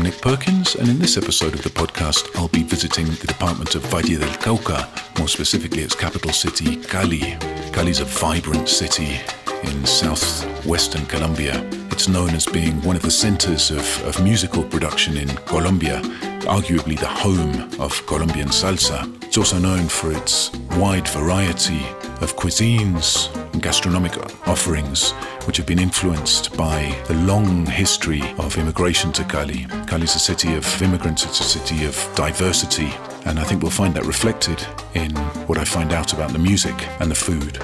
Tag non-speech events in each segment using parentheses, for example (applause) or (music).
I'm Nick Perkins, and in this episode of the podcast, I'll be visiting the department of Valle del Cauca, more specifically its capital city, Cali. Cali's a vibrant city in southwestern Colombia. It's known as being one of the centers of, of musical production in Colombia, arguably the home of Colombian salsa. It's also known for its wide variety of cuisines and gastronomic offerings, which have been influenced by the long history of immigration to Cali. Cali is a city of immigrants, it's a city of diversity, and I think we'll find that reflected in what I find out about the music and the food.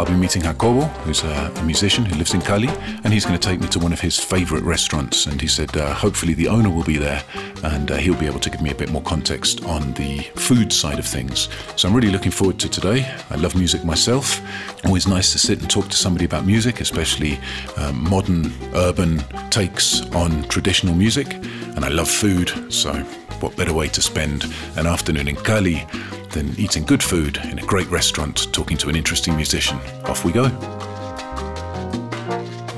I'll be meeting Jacobo, who's a, musician who lives in Cali, and he's going to take me to one of his favorite restaurants. And he said, uh, hopefully, the owner will be there and uh, he'll be able to give me a bit more context on the food side of things. So I'm really looking forward to today. I love music myself. Always nice to sit and talk to somebody about music, especially um, modern, urban takes on traditional music. And I love food, so what better way to spend an afternoon in Cali than eating good food in a great restaurant, talking to an interesting musician. Off we go.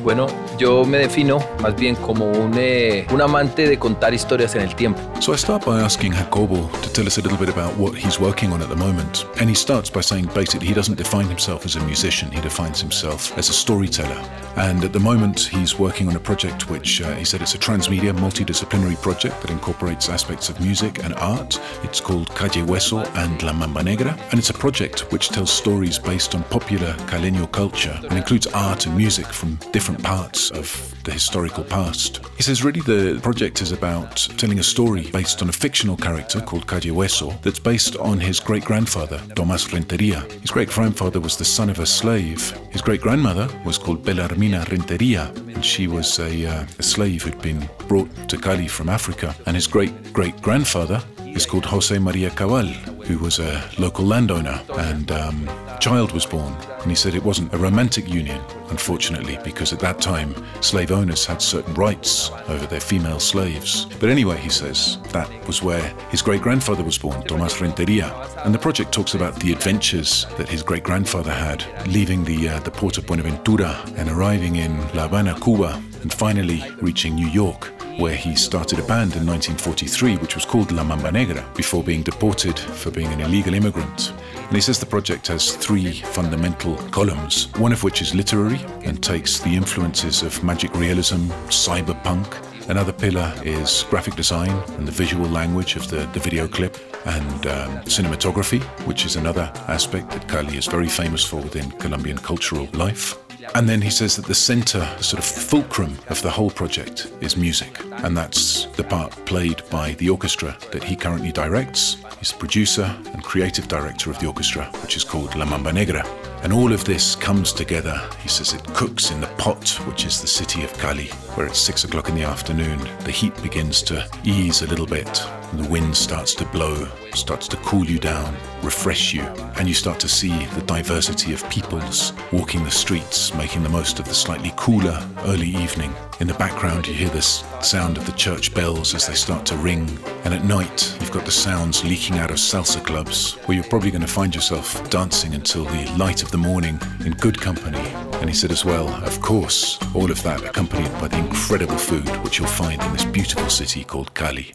Bueno, yo me defino más bien como un, eh, un amante de contar historias en el tiempo. So I start by asking Jacobo to tell us a little bit about what he's working on at the moment. And he starts by saying basically he doesn't define himself as a musician, he defines himself as a storyteller. And at the moment he's working on a project which uh, he said it's a transmedia, multidisciplinary project that incorporates aspects of music and art. It's called Calle Hueso and La Mamba Negra. And it's a project which tells stories based on popular Caleño culture and includes art and music from different parts of the historical past. He says really the project is about telling a story based on a fictional character called Calle Hueso that's based on his great grandfather, Tomas Renteria. His great grandfather was the son of a slave. His great grandmother was called Belarmina Renteria, and she was a, uh, a slave who'd been brought to Cali from Africa. And his great great grandfather is called Jose Maria Cabal, who was a local landowner, and um, child was born. And he said it wasn't a romantic union, unfortunately, because at that time slave owners had certain rights over their female slaves. But anyway, he says that was where his great grandfather was born, Tomas Renteria. And the project talks about the adventures that his great grandfather had, leaving the uh, the port of Buenaventura and arriving in La Habana, Cuba, and finally reaching New York where he started a band in 1943 which was called La Mamba Negra before being deported for being an illegal immigrant. And he says the project has three fundamental columns, one of which is literary and takes the influences of magic realism, cyberpunk. Another pillar is graphic design and the visual language of the, the video clip and um, cinematography, which is another aspect that Cali is very famous for within Colombian cultural life. And then he says that the center, sort of fulcrum of the whole project is music. And that's the part played by the orchestra that he currently directs. He's the producer and creative director of the orchestra, which is called La Mamba Negra. And all of this comes together. He says it cooks in the pot, which is the city of Cali, where it's six o'clock in the afternoon. The heat begins to ease a little bit. and the wind starts to blow, starts to cool you down, refresh you, and you start to see the diversity of peoples walking the streets, making the most of the slightly cooler early evening. In the background, you hear the sound of the church bells as they start to ring, and at night, you've got the sounds leaking out of salsa clubs, where you're probably going to find yourself dancing until the light of the morning in good company. And he said as well, of course, all of that accompanied by the incredible food which you'll find in this beautiful city called Cali.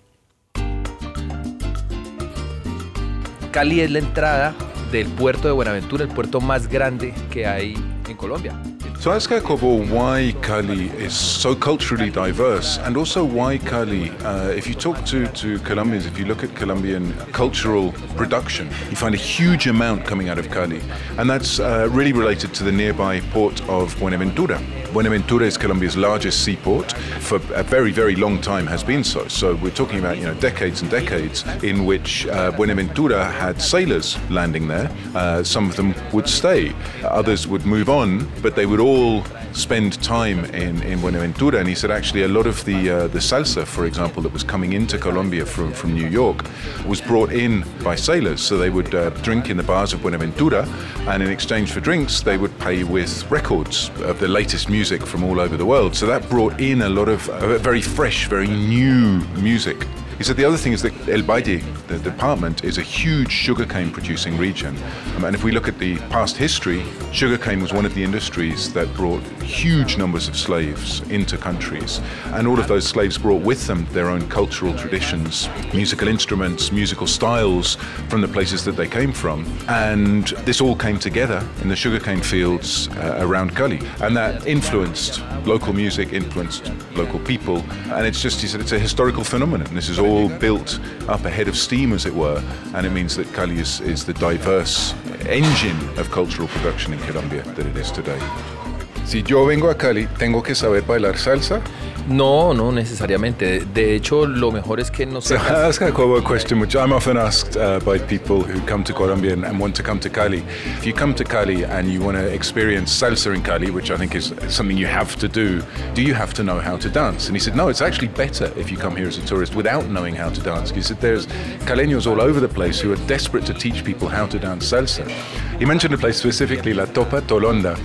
Cali es la entrada del puerto de Buenaventura, el puerto más grande que hay en Colombia. So ask Jacobo why Cali is so culturally diverse and also why Cali, uh, if you talk to, to Colombians, if you look at Colombian cultural production, you find a huge amount coming out of Cali. And that's uh, really related to the nearby port of Buenaventura. Buenaventura is Colombia's largest seaport. For a very, very long time has been so. So we're talking about you know decades and decades in which uh, Buenaventura had sailors landing there. Uh, some of them would stay, others would move on, but they would all spend time in, in Buenaventura. And he said actually a lot of the uh, the salsa, for example, that was coming into Colombia from, from New York, was brought in by sailors. So they would uh, drink in the bars of Buenaventura, and in exchange for drinks, they would pay with records of the latest music from all over the world. So that brought in a lot of uh, very fresh, very new music he said the other thing is that El Valle, the department, is a huge sugarcane producing region. Um, and if we look at the past history, sugarcane was one of the industries that brought huge numbers of slaves into countries. And all of those slaves brought with them their own cultural traditions, musical instruments, musical styles from the places that they came from. And this all came together in the sugarcane fields uh, around Cali. And that influenced local music, influenced local people. And it's just, he said, it's a historical phenomenon. This is all all built up ahead of steam, as it were, and it means that Cali is, is the diverse engine of cultural production in Colombia that it is today. Si yo vengo a Cali, ¿tengo que saber bailar salsa? No, no necesariamente. De hecho, lo mejor es que no se. (laughs) So ask a question which I'm often asked uh, by people who come to Colombia and, and, want to come to Cali. If you come to Cali and you want to experience salsa in Cali, which I think is something you have to do, do you have to know how to dance? And he said, no, it's actually better if you come here as a tourist without knowing how to dance. He said, there's caleños all over the place who are desperate to teach people how to dance salsa. He mentioned a place specifically, La Topa Tolondra,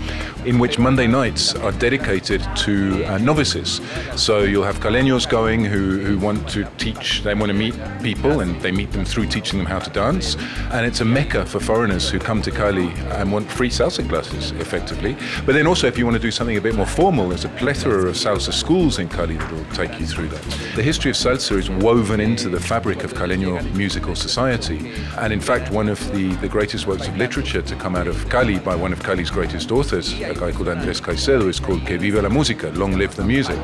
in which Monday nights are dedicated to uh, novices. So you'll have caleños going who, who want to teach, they want to meet people and they meet them through teaching them how to dance. And it's a mecca for foreigners who come to Cali and want free salsa classes, effectively. But then also, if you want to do something a bit more formal, there's a plethora of salsa schools in Cali that will take you through that. The history of salsa is woven into the fabric of Caleño musical society. And in fact, one of the, the greatest works of literature to come out of Cali by one of Cali's greatest authors, a guy called Andrés Caicedo, is called Que Viva la Música, Long Live the Music.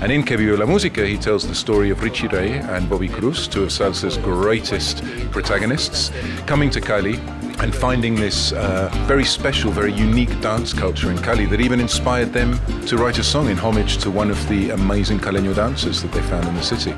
And in Que Viva la Música, he tells the story of Richie Ray and Bobby Cruz, two of salsa's greatest protagonists, coming to Cali and finding this uh, very special, very unique dance culture in Cali that even inspired them to write a song in homage to one of the amazing caleño dancers that they found in the city.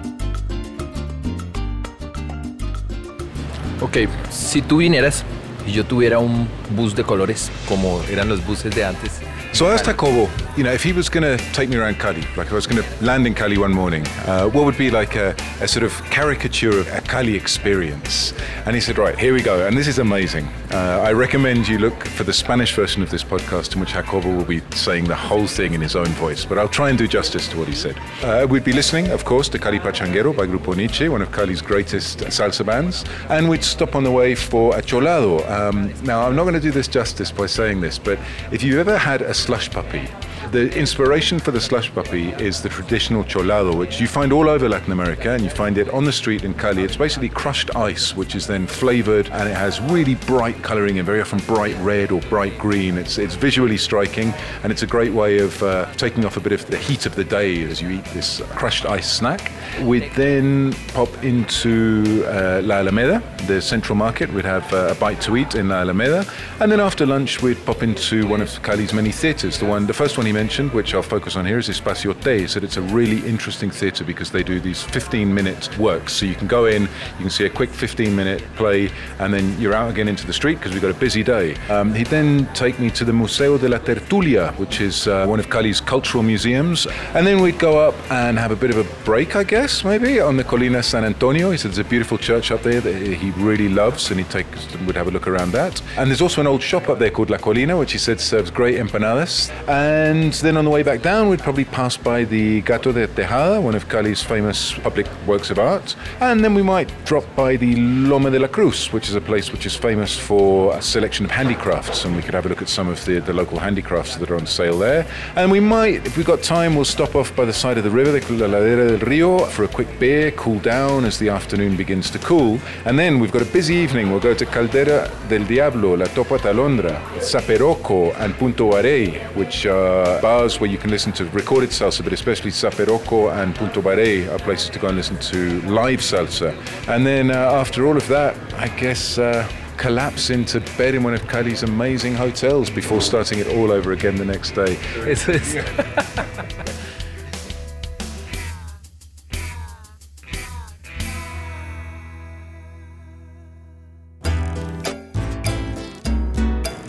Ok, si tú vinieras y yo tuviera un bus de colores como eran los buses de antes, So I asked Jacobo, you know, if he was going to take me around Cali, like if I was going to land in Cali one morning, uh, what would be like a, a, sort of caricature of a Cali experience? And he said, right, here we go. And this is amazing. Uh, I recommend you look for the Spanish version of this podcast in which Jacobo will be saying the whole thing in his own voice, but I'll try and do justice to what he said. Uh, we'd be listening, of course, to Cali Pachanguero by Grupo Niche, one of Cali's greatest salsa bands, and we'd stop on the way for a cholado. Um, now, I'm not going to do this justice by saying this, but if you've ever had a slush puppy. The inspiration for the slush puppy is the traditional cholado, which you find all over Latin America, and you find it on the street in Cali. It's basically crushed ice, which is then flavored, and it has really bright coloring and very often bright red or bright green. It's it's visually striking, and it's a great way of uh, taking off a bit of the heat of the day as you eat this crushed ice snack. We'd then pop into uh, La Alameda, the central market. We'd have uh, a bite to eat in La Alameda, and then after lunch we'd pop into one of Cali's many theatres. The one, the first one he mentioned, which I'll focus on here, is Espacio T. He said it's a really interesting theatre because they do these 15 minute works. So you can go in, you can see a quick 15 minute play, and then you're out again into the street because we've got a busy day. Um, he'd then take me to the Museo de la Tertulia, which is uh, one of Cali's cultural museums. And then we'd go up and have a bit of a break, I guess, maybe, on the Colina San Antonio. He said there's a beautiful church up there that he really loves, and he'd take, would have a look around that. And there's also an old shop up there called La Colina, which he said serves great empanadas. And then on the way back down, we'd probably pass by the Gato de Tejada, one of Cali's famous public works of art. And then we might drop by the Loma de la Cruz, which is a place which is famous for a selection of handicrafts, and we could have a look at some of the, the local handicrafts that are on sale there. And we might, if we've got time, we'll stop off by the side of the river, the Ladera del Rio, for a quick beer, cool down as the afternoon begins to cool. And then we've got a busy evening. We'll go to Caldera del Diablo, La Topa Tolondra, Zaperoco, and Punto Baré, which are bars where you can listen to recorded salsa, but especially Zaperoco and Punto Baré are places to go and listen to live salsa. And then uh, after all of that, I guess. Uh, collapse into bed in one of Cali's amazing hotels before starting it all over again the next day. It's, it's (laughs) (laughs)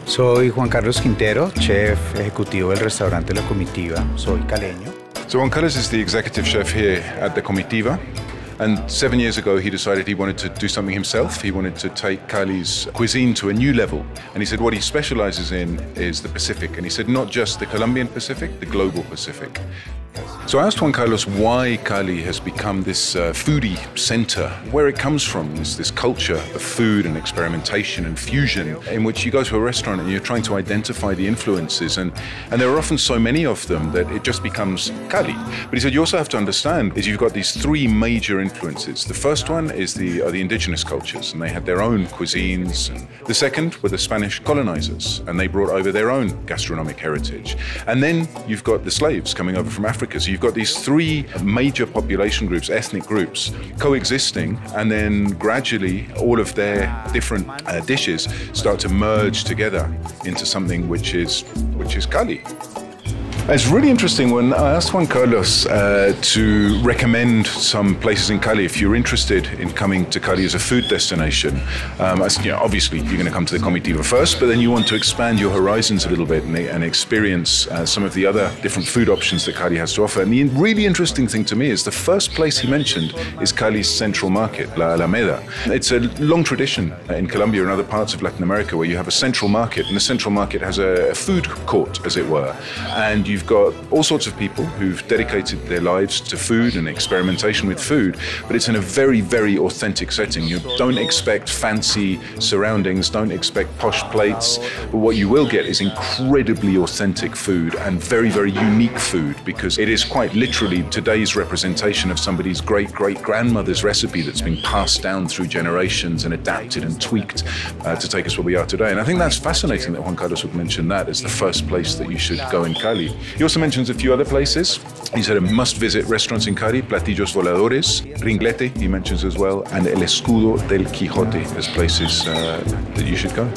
Soy Juan Carlos Quintero, chef ejecutivo del restaurante La Comitiva. Soy caleño. So Juan Carlos is the executive chef here at the Comitiva. And seven years ago, he decided he wanted to do something himself. He wanted to take Cali's cuisine to a new level. And he said what he specializes in is the Pacific. And he said not just the Colombian Pacific, the global Pacific. So I asked Juan Carlos why Cali has become this uh, foodie center, where it comes from, this, this culture of food and experimentation and fusion, in which you go to a restaurant and you're trying to identify the influences, and, and there are often so many of them that it just becomes Cali. But he said you also have to understand is you've got these three major influences. The first one is the, are the indigenous cultures, and they had their own cuisines. The second were the Spanish colonizers, and they brought over their own gastronomic heritage. And then you've got the slaves coming over from Africa. So you've got these three major population groups, ethnic groups, coexisting, and then gradually all of their different uh, dishes start to merge together into something which is which is Cali. It's really interesting when I asked Juan Carlos uh, to recommend some places in Cali if you're interested in coming to Cali as a food destination. Um, you know, obviously, you're going to come to the Comitiva first, but then you want to expand your horizons a little bit and, and experience uh, some of the other different food options that Cali has to offer. And the really interesting thing to me is the first place he mentioned is Cali's central market, La Alameda. It's a long tradition in Colombia and other parts of Latin America where you have a central market, and the central market has a, a food court, as it were. And you you've got all sorts of people who've dedicated their lives to food and experimentation with food, but it's in a very, very authentic setting. You don't expect fancy surroundings, don't expect posh plates, but what you will get is incredibly authentic food and very, very unique food because it is quite literally today's representation of somebody's great great grandmother's recipe that's been passed down through generations and adapted and tweaked uh, to take us where we are today. And I think that's fascinating that Juan Carlos would mention that as the first place that you should go in Cali. He also mentions a few other places. He said a must visit restaurants in Cali, Platillos Voladores, Ringlete, he mentions as well, and El Escudo del Quijote as places uh, that you should go.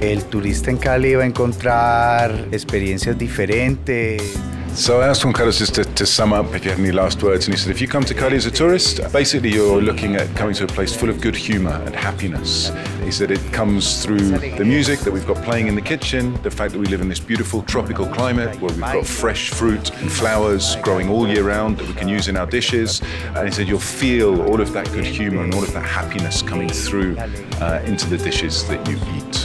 El turista en Cali va a encontrar experiencias diferentes. So I asked Juan Carlos just to, to, sum up if you have any last words, and he said, if you come to Cali as a tourist, basically you're looking at coming to a place full of good humour and happiness. He said it comes through the music that we've got playing in the kitchen, the fact that we live in this beautiful tropical climate where we've got fresh fruit and flowers growing all year round that we can use in our dishes. And he said you'll feel all of that good humour and all of that happiness coming through uh, into the dishes that you eat.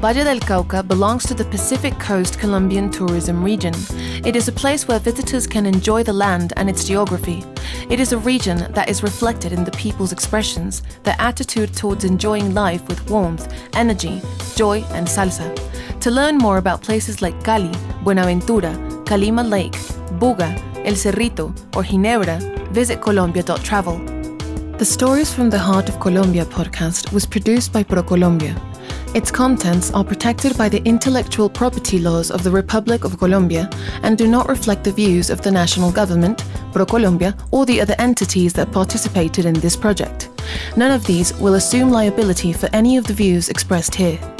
Valle del Cauca belongs to the Pacific Coast Colombian tourism region. It is a place where visitors can enjoy the land and its geography. It is a region that is reflected in the people's expressions, their attitude towards enjoying life with warmth, energy, joy, and salsa. To learn more about places like Cali, Buenaventura, Calima Lake, Buga, El Cerrito, or Ginebra, visit Colombia.travel. The Stories from the Heart of Colombia podcast was produced by ProColombia. Its contents are protected by the intellectual property laws of the Republic of Colombia and do not reflect the views of the national government, ProColombia, or the other entities that participated in this project. None of these will assume liability for any of the views expressed here.